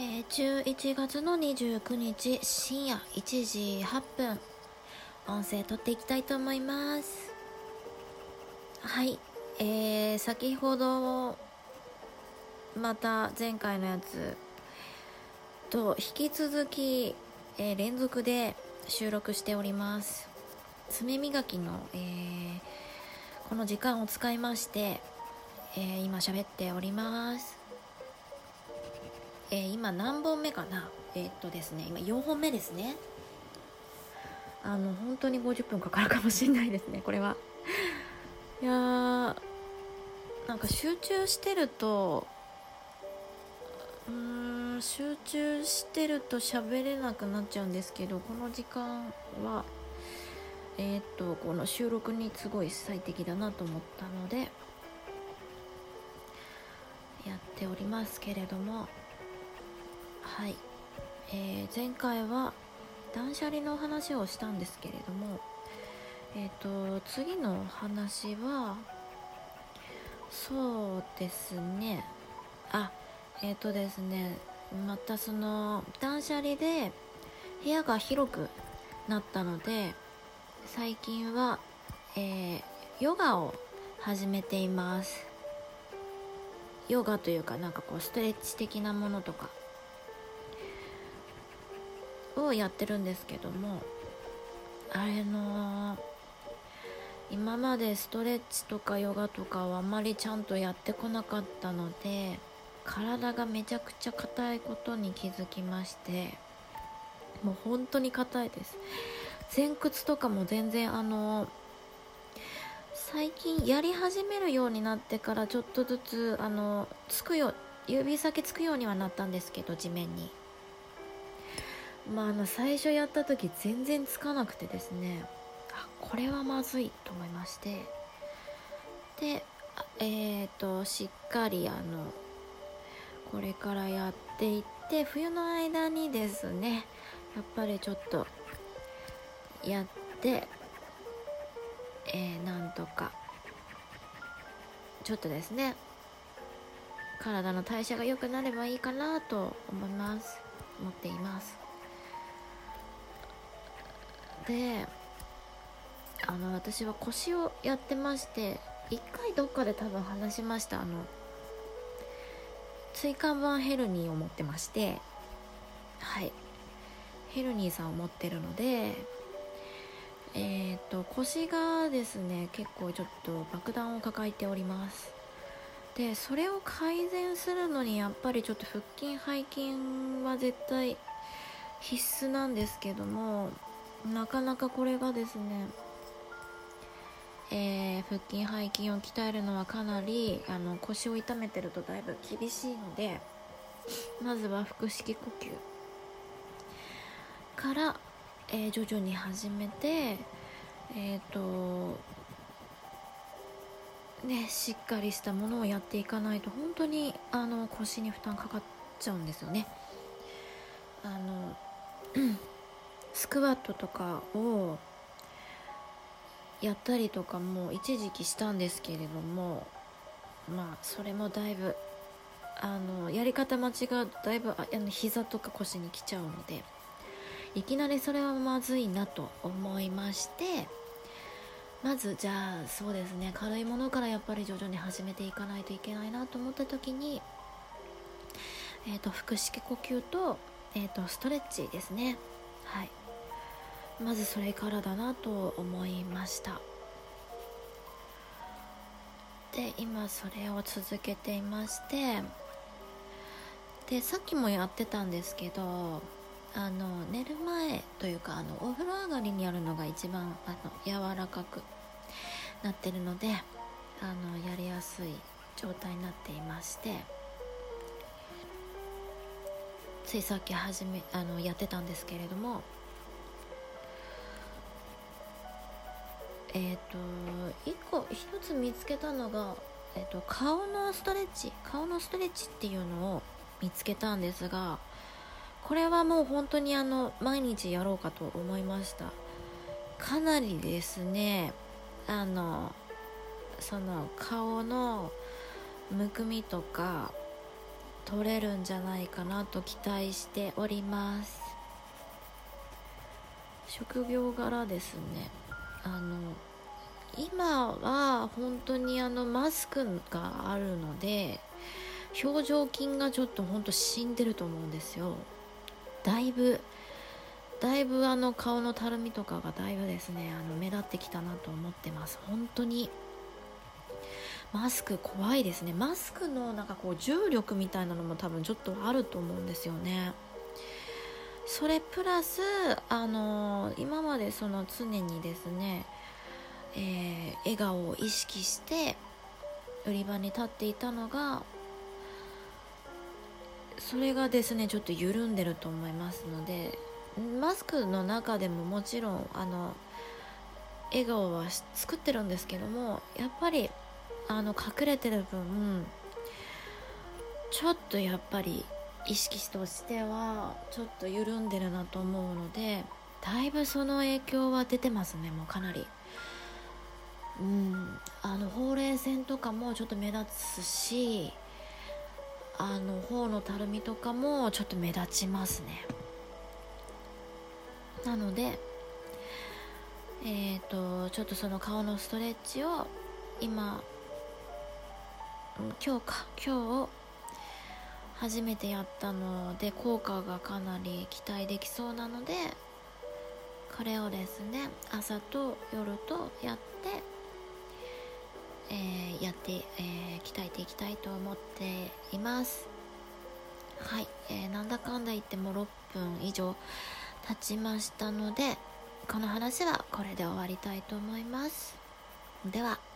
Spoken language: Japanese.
えー、11月の29日深夜1時8分。音声撮っていきたいと思います。はい。えー、先ほどまた前回のやつと引き続き、えー、連続で収録しております。爪磨きの、えー、この時間を使いまして、えー、今喋っております。えー、今何本目かな？えー、っとですね今4本目ですね。あの本当に50分かかるかもしれないですねこれは。いやーなんか集中してるとうーん集中してると喋れなくなっちゃうんですけどこの時間はえー、っとこの収録にすごい最適だなと思ったのでやっておりますけれども。はい、えー、前回は断捨離の話をしたんですけれどもえっ、ー、と次の話はそうですね。あえっ、ー、とですねまたその断捨離で部屋が広くなったので最近は、えー、ヨガを始めています。ヨガというかなんかこうストレッチ的なものとかをやってるんですけどもあれの今までストレッチとかヨガとかはあんまりちゃんとやってこなかったので体がめちゃくちゃ硬いことに気づきましてもう本当に硬いです。前屈とかも全然あの最近やり始めるようになってからちょっとずつあのつくよ指先つくようにはなったんですけど地面に。まあ、あの最初やった時全然つかなくてですね。あこれはまずいと思いまして。でえっ、ー、としっかりあのこれからやっていって冬の間にですねやっぱりちょっとやってえー、なんとかちょっとですね体の代謝が良くなればいいかなと思います。思っています。であの私は腰をやってまして一回どっかで多分話しました。あの椎間板ヘルニーを持ってましてはい。ヘルニーさんを持ってるのでえっ、と腰がですね結構ちょっと爆弾を抱えております。でそれを改善するのにやっぱりちょっと腹筋背筋は絶対必須なんですけどもなかなかこれがですねえー、腹筋背筋を鍛えるのはかなりあの腰を痛めてるとだいぶ厳しいのでまずは腹式呼吸。から、えー、徐々に始めてえっ、ー、とねしっかりしたものをやっていかないと本当にあの腰に負担かかっちゃうんですよね。あのスクワットとかをやったりとかも一時期したんですけれどもまあそれもだいぶあのやり方間違うとだいぶあの膝とか腰にきちゃうのでいきなりそれはまずいなと思いましてまずじゃあそうですね軽いものからやっぱり徐々に始めていかないといけないなと思った時にえーと、腹式呼吸と,、えーとストレッチですね。はい。まずそれからだなと思いました。で今それを続けていましてでさっきもやってたんですけどあの寝る前というかあのお風呂上がりにやるのが一番あの柔らかくなってるのであのやりやすい状態になっていましてついさっき始めあのやってたんですけれどもえっ、ー、と1個1つ見つけたのが、えーと、顔のストレッチ顔のストレッチっていうのを見つけたんですがこれはもう本当にあの毎日やろうかと思いました。かなりですねあのその顔のむくみとか取れるんじゃないかなと期待しております。職業柄ですね。あの今は本当にあのマスクがあるので表情筋がちょっと本当死んでると思うんですよ。だいぶだいぶあの顔のたるみとかがだいぶですねあの目立ってきたなと思ってます。本当に。マスク怖いですね。マスクのなんかこう重力みたいなのも多分ちょっとあると思うんですよね。それプラスあの今までその常にですね、えー、笑顔を意識して売り場に立っていたのがそれがですねちょっと緩んでると思いますのでマスクの中でももちろんあの笑顔は作ってるんですけどもやっぱりあの隠れてる分ちょっとやっぱり意識としてはちょっと緩んでるなと思うのでだいぶその影響は出てますねもうかなり。うんあのほうれい線とかもちょっと目立つしあの頬のたるみとかもちょっと目立ちますね。なのでえっ、ー、とちょっとその顔のストレッチを今今日か今日初めてやったので効果がかなり期待できそうなのでこれをですね朝と夜とやって、えー、やって、えー、鍛えていきたいと思っています。はい、えー、なんだかんだ言っても6分以上経ちましたのでこの話はこれで終わりたいと思います。では。